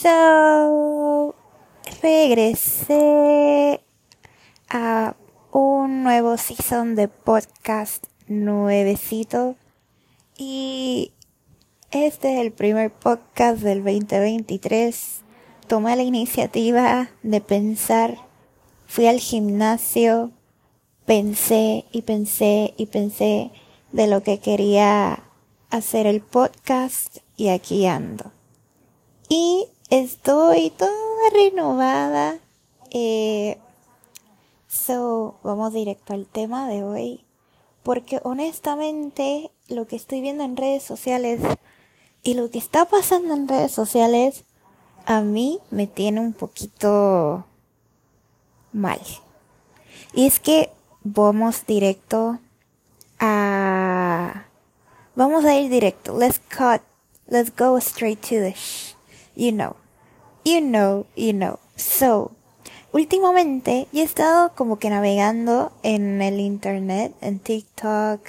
So, regresé a un nuevo season de podcast nuevecito y este es el primer podcast del 2023. Tomé la iniciativa de pensar, fui al gimnasio, pensé y pensé y pensé de lo que quería hacer el podcast y aquí ando. Y estoy toda renovada. Eh, so, vamos directo al tema de hoy. Porque honestamente, lo que estoy viendo en redes sociales y lo que está pasando en redes sociales, a mí me tiene un poquito mal. Y es que vamos directo a... Vamos a ir directo. Let's cut. Let's go straight to the. You know. You know, you know. So, últimamente he estado como que navegando en el internet, en TikTok,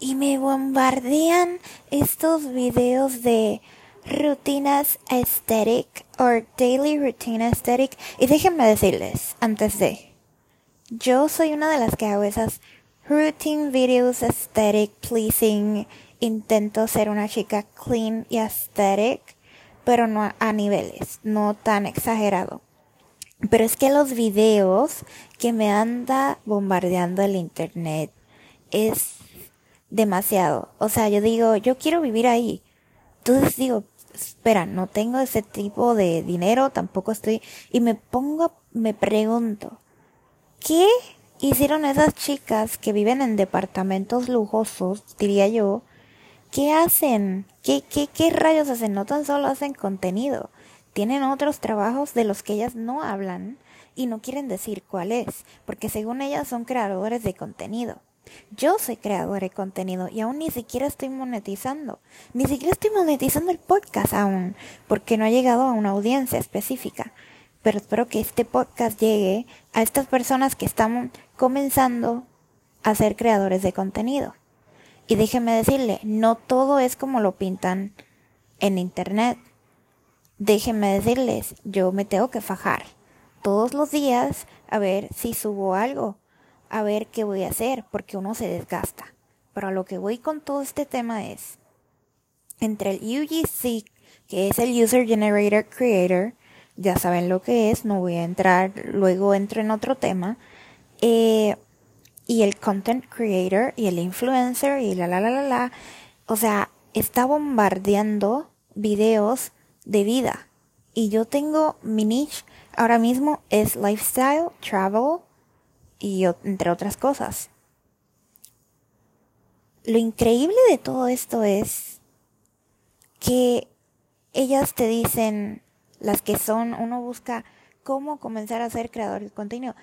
y me bombardean estos videos de rutinas aesthetic o daily routine aesthetic. Y déjenme decirles, antes de, yo soy una de las que hago esas routine videos aesthetic pleasing. Intento ser una chica clean y aesthetic, pero no a niveles, no tan exagerado. Pero es que los videos que me anda bombardeando el internet es demasiado. O sea, yo digo, yo quiero vivir ahí. Entonces digo, espera, no tengo ese tipo de dinero, tampoco estoy, y me pongo, me pregunto, ¿qué hicieron esas chicas que viven en departamentos lujosos, diría yo? ¿Qué hacen? ¿Qué, qué, qué rayos hacen? No tan solo hacen contenido, tienen otros trabajos de los que ellas no hablan y no quieren decir cuál es, porque según ellas son creadores de contenido. Yo soy creador de contenido y aún ni siquiera estoy monetizando. Ni siquiera estoy monetizando el podcast aún, porque no ha llegado a una audiencia específica. Pero espero que este podcast llegue a estas personas que están comenzando a ser creadores de contenido. Y déjeme decirle, no todo es como lo pintan en internet. Déjenme decirles, yo me tengo que fajar todos los días a ver si subo algo a ver qué voy a hacer, porque uno se desgasta. Pero lo que voy con todo este tema es, entre el UGC, que es el User Generator Creator, ya saben lo que es, no voy a entrar, luego entro en otro tema, eh, y el Content Creator y el Influencer y la la la la la, o sea, está bombardeando videos de vida. Y yo tengo mi niche ahora mismo es lifestyle, travel, y entre otras cosas. Lo increíble de todo esto es que ellas te dicen, las que son, uno busca cómo comenzar a ser creador de contenido.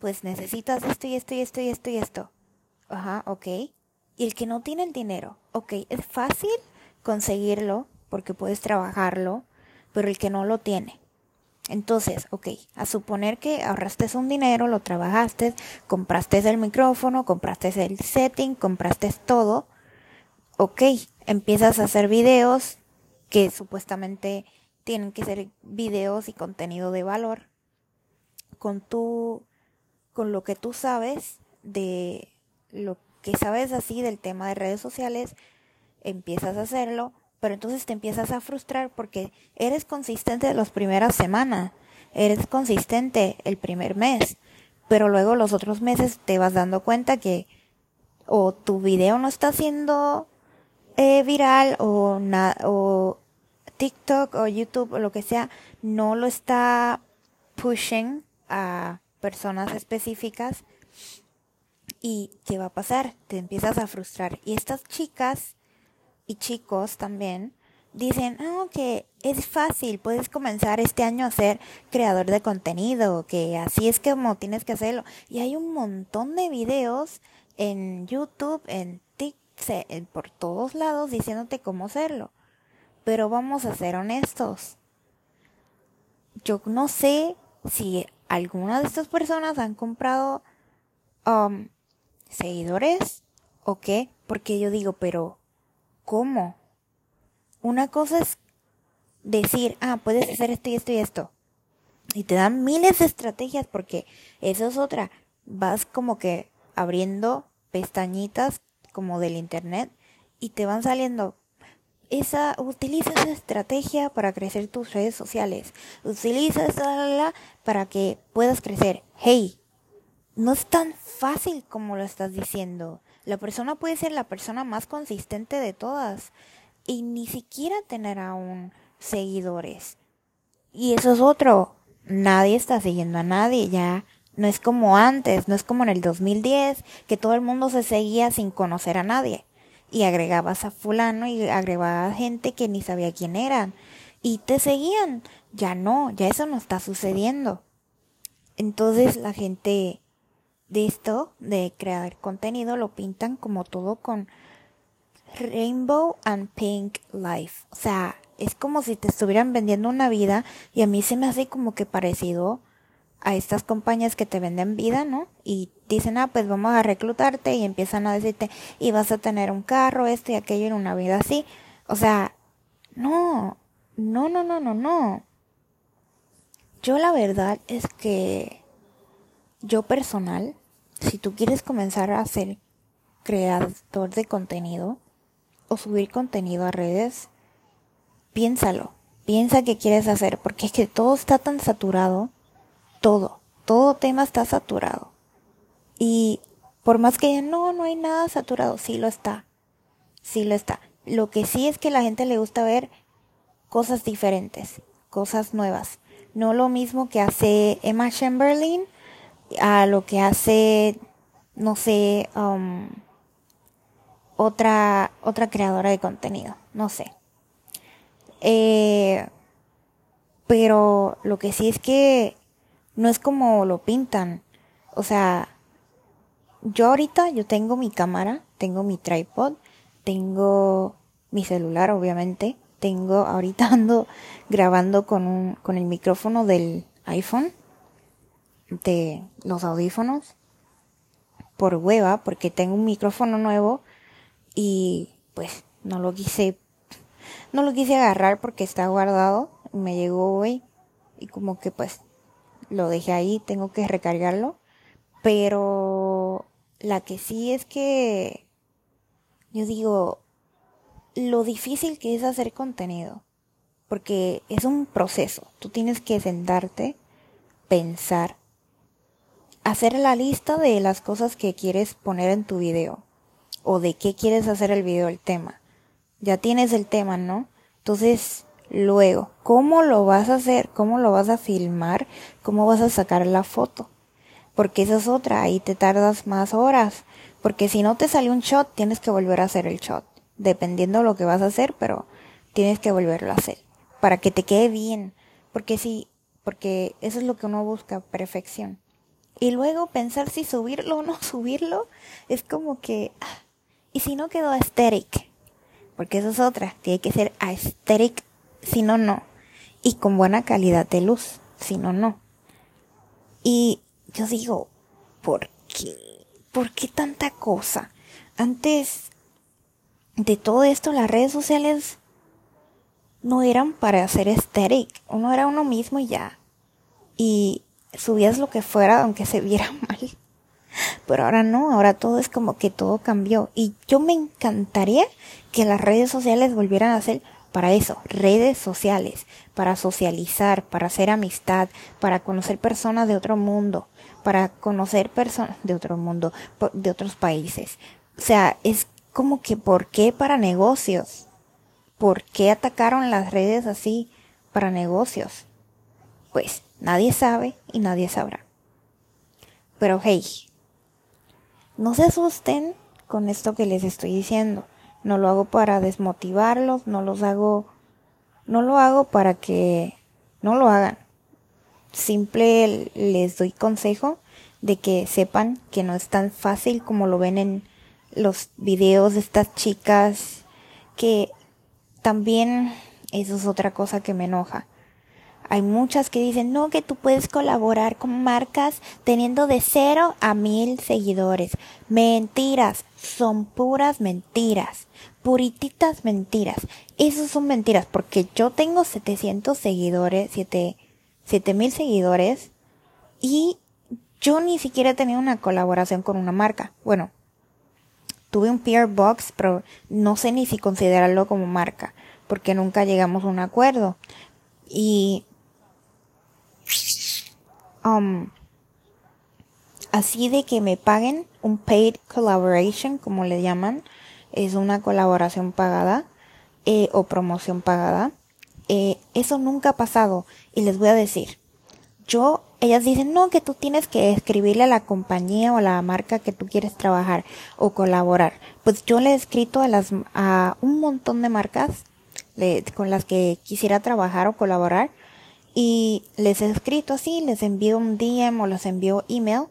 Pues necesitas esto y esto y esto y esto y esto. Ajá, ok. Y el que no tiene el dinero, ok, es fácil conseguirlo porque puedes trabajarlo, pero el que no lo tiene, entonces, ok, a suponer que ahorraste un dinero, lo trabajaste, compraste el micrófono, compraste el setting, compraste todo. Ok, empiezas a hacer videos que supuestamente tienen que ser videos y contenido de valor con tu con lo que tú sabes de lo que sabes así del tema de redes sociales, empiezas a hacerlo pero entonces te empiezas a frustrar porque eres consistente las primeras semanas, eres consistente el primer mes, pero luego los otros meses te vas dando cuenta que o tu video no está siendo eh, viral o, o TikTok o YouTube o lo que sea no lo está pushing a personas específicas y ¿qué va a pasar? Te empiezas a frustrar y estas chicas y chicos también dicen, oh, que es fácil, puedes comenzar este año a ser creador de contenido, que así es como tienes que hacerlo. Y hay un montón de videos en YouTube, en TikTok, por todos lados diciéndote cómo hacerlo. Pero vamos a ser honestos. Yo no sé si alguna de estas personas han comprado um, seguidores o qué, porque yo digo, pero ¿Cómo? Una cosa es decir, ah, puedes hacer esto y esto y esto. Y te dan miles de estrategias porque eso es otra. Vas como que abriendo pestañitas como del internet y te van saliendo esa utiliza esa estrategia para crecer tus redes sociales. Utiliza esa para que puedas crecer. Hey, no es tan fácil como lo estás diciendo. La persona puede ser la persona más consistente de todas y ni siquiera tener aún seguidores. Y eso es otro. Nadie está siguiendo a nadie ya. No es como antes, no es como en el 2010, que todo el mundo se seguía sin conocer a nadie. Y agregabas a fulano y agregabas gente que ni sabía quién eran. Y te seguían. Ya no, ya eso no está sucediendo. Entonces la gente de esto, de crear contenido, lo pintan como todo con rainbow and pink life. O sea, es como si te estuvieran vendiendo una vida y a mí se me hace como que parecido a estas compañías que te venden vida, ¿no? Y dicen, ah, pues vamos a reclutarte y empiezan a decirte, y vas a tener un carro, esto y aquello en una vida así. O sea, no, no, no, no, no, no. Yo la verdad es que yo personal, si tú quieres comenzar a ser creador de contenido o subir contenido a redes, piénsalo, piensa qué quieres hacer, porque es que todo está tan saturado, todo, todo tema está saturado. Y por más que ya no, no hay nada saturado, sí lo está, sí lo está. Lo que sí es que a la gente le gusta ver cosas diferentes, cosas nuevas. No lo mismo que hace Emma Chamberlain a lo que hace, no sé, um, otra, otra creadora de contenido, no sé. Eh, pero lo que sí es que no es como lo pintan. O sea, yo ahorita yo tengo mi cámara, tengo mi tripod, tengo mi celular obviamente, tengo ahorita ando grabando con un con el micrófono del iPhone de los audífonos por hueva porque tengo un micrófono nuevo y pues no lo quise no lo quise agarrar porque está guardado. Me llegó hoy y como que pues lo dejé ahí, tengo que recargarlo. Pero la que sí es que yo digo lo difícil que es hacer contenido. Porque es un proceso. Tú tienes que sentarte, pensar, hacer la lista de las cosas que quieres poner en tu video. O de qué quieres hacer el video, el tema ya tienes el tema, ¿no? Entonces, luego, ¿cómo lo vas a hacer? ¿Cómo lo vas a filmar? ¿Cómo vas a sacar la foto? Porque esa es otra, ahí te tardas más horas. Porque si no te sale un shot, tienes que volver a hacer el shot. Dependiendo de lo que vas a hacer, pero tienes que volverlo a hacer. Para que te quede bien. Porque si, porque eso es lo que uno busca, perfección. Y luego pensar si subirlo o no subirlo, es como que, ah, y si no quedó aesthetic, porque eso es otra, tiene que ser aesthetic, si no, no, y con buena calidad de luz, si no, no. Y yo digo, ¿por qué? ¿Por qué tanta cosa? Antes de todo esto, las redes sociales no eran para hacer aesthetic, uno era uno mismo y ya. Y subías lo que fuera, aunque se viera mal. Pero ahora no, ahora todo es como que todo cambió. Y yo me encantaría que las redes sociales volvieran a ser para eso, redes sociales, para socializar, para hacer amistad, para conocer personas de otro mundo, para conocer personas de otro mundo, de otros países. O sea, es como que ¿por qué para negocios? ¿Por qué atacaron las redes así para negocios? Pues nadie sabe y nadie sabrá. Pero hey, no se asusten con esto que les estoy diciendo. No lo hago para desmotivarlos, no los hago, no lo hago para que no lo hagan. Simple les doy consejo de que sepan que no es tan fácil como lo ven en los videos de estas chicas que también eso es otra cosa que me enoja. Hay muchas que dicen, no, que tú puedes colaborar con marcas teniendo de cero a mil seguidores. Mentiras, son puras mentiras. purititas mentiras. Esas son mentiras porque yo tengo 700 seguidores, 7 mil seguidores y yo ni siquiera he tenido una colaboración con una marca. Bueno, tuve un PR Box, pero no sé ni si considerarlo como marca porque nunca llegamos a un acuerdo. Y um, así de que me paguen un paid collaboration, como le llaman, es una colaboración pagada eh, o promoción pagada. Eh, eso nunca ha pasado y les voy a decir, yo, ellas dicen, no, que tú tienes que escribirle a la compañía o a la marca que tú quieres trabajar o colaborar. Pues yo le he escrito a las, a un montón de marcas con las que quisiera trabajar o colaborar y les he escrito así, les envío un DM o les envío email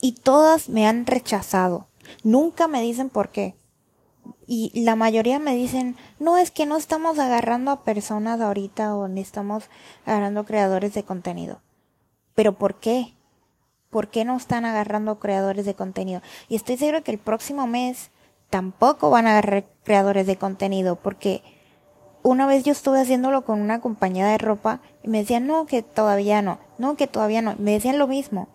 y todas me han rechazado. Nunca me dicen por qué. Y la mayoría me dicen, no es que no estamos agarrando a personas ahorita o ni estamos agarrando creadores de contenido. Pero ¿por qué? ¿Por qué no están agarrando creadores de contenido? Y estoy seguro que el próximo mes tampoco van a agarrar creadores de contenido porque una vez yo estuve haciéndolo con una compañía de ropa y me decían, no, que todavía no, no, que todavía no. Me decían lo mismo.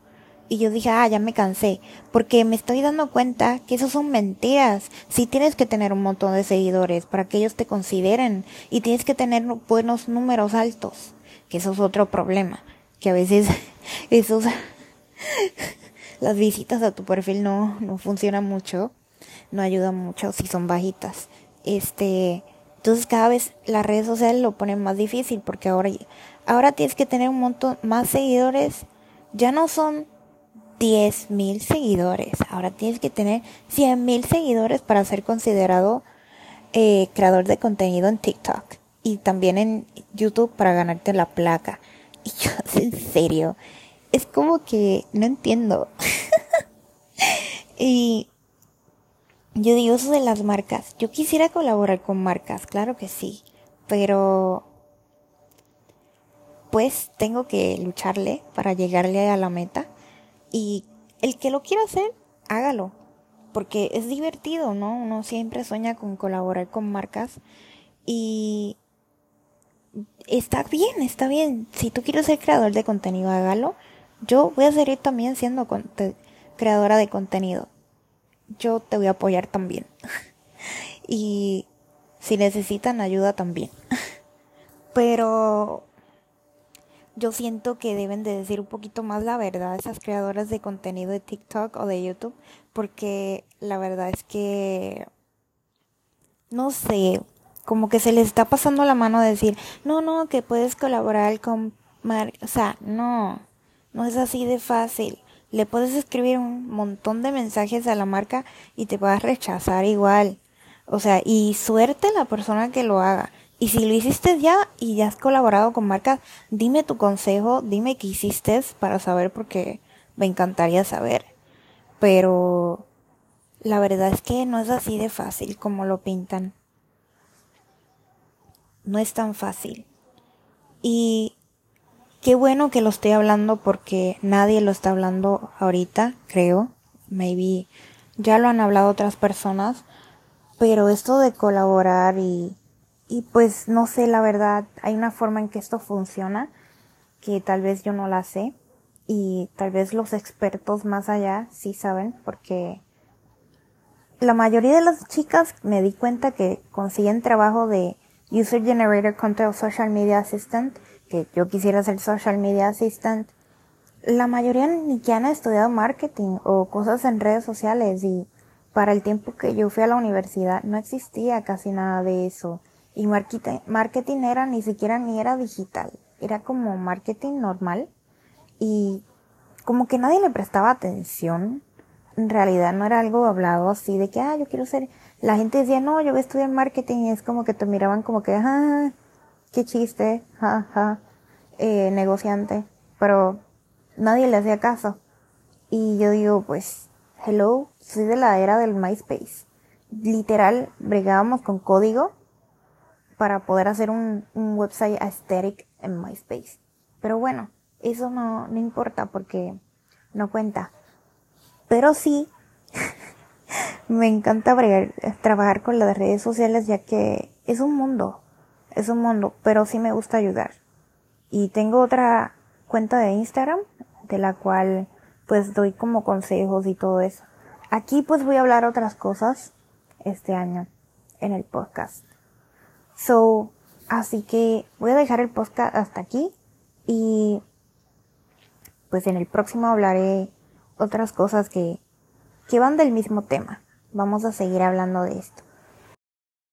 Y yo dije, ah, ya me cansé, porque me estoy dando cuenta que eso son mentiras. Sí tienes que tener un montón de seguidores para que ellos te consideren y tienes que tener buenos números altos, que eso es otro problema, que a veces esos las visitas a tu perfil no no funcionan mucho, no ayudan mucho si son bajitas. Este, entonces cada vez las redes sociales lo ponen más difícil porque ahora ahora tienes que tener un montón más seguidores, ya no son 10 mil seguidores. Ahora tienes que tener 100 mil seguidores para ser considerado eh, creador de contenido en TikTok y también en YouTube para ganarte la placa. Y yo, en serio, es como que no entiendo. y yo digo eso de las marcas. Yo quisiera colaborar con marcas, claro que sí, pero pues tengo que lucharle para llegarle a la meta y el que lo quiera hacer, hágalo. Porque es divertido, ¿no? Uno siempre sueña con colaborar con marcas. Y está bien, está bien. Si tú quieres ser creador de contenido, hágalo. Yo voy a seguir también siendo creadora de contenido. Yo te voy a apoyar también. y si necesitan ayuda también. Pero yo siento que deben de decir un poquito más la verdad esas creadoras de contenido de TikTok o de YouTube, porque la verdad es que, no sé, como que se les está pasando la mano de decir, no, no, que puedes colaborar con Mar o sea, no, no es así de fácil. Le puedes escribir un montón de mensajes a la marca y te vas a rechazar igual. O sea, y suerte la persona que lo haga. Y si lo hiciste ya y ya has colaborado con marcas, dime tu consejo, dime qué hiciste para saber porque me encantaría saber. Pero la verdad es que no es así de fácil como lo pintan. No es tan fácil. Y qué bueno que lo estoy hablando porque nadie lo está hablando ahorita, creo. Maybe ya lo han hablado otras personas. Pero esto de colaborar y y pues no sé, la verdad, hay una forma en que esto funciona que tal vez yo no la sé y tal vez los expertos más allá sí saben porque la mayoría de las chicas me di cuenta que consiguen trabajo de User Generator Content Social Media Assistant, que yo quisiera ser Social Media Assistant. La mayoría ni que han estudiado marketing o cosas en redes sociales y para el tiempo que yo fui a la universidad no existía casi nada de eso. Y marketing, marketing era ni siquiera ni era digital, era como marketing normal y como que nadie le prestaba atención. En realidad no era algo hablado así de que, ah, yo quiero ser, la gente decía, no, yo voy a estudiar marketing y es como que te miraban como que, ah, qué chiste, ja, eh, negociante, pero nadie le hacía caso. Y yo digo, pues, hello, soy de la era del MySpace. Literal, bregábamos con código para poder hacer un, un website aesthetic en MySpace. Pero bueno, eso no, no importa porque no cuenta. Pero sí, me encanta trabajar con las redes sociales ya que es un mundo, es un mundo, pero sí me gusta ayudar. Y tengo otra cuenta de Instagram de la cual pues doy como consejos y todo eso. Aquí pues voy a hablar otras cosas este año en el podcast. So, así que voy a dejar el podcast hasta aquí y pues en el próximo hablaré otras cosas que, que van del mismo tema. Vamos a seguir hablando de esto.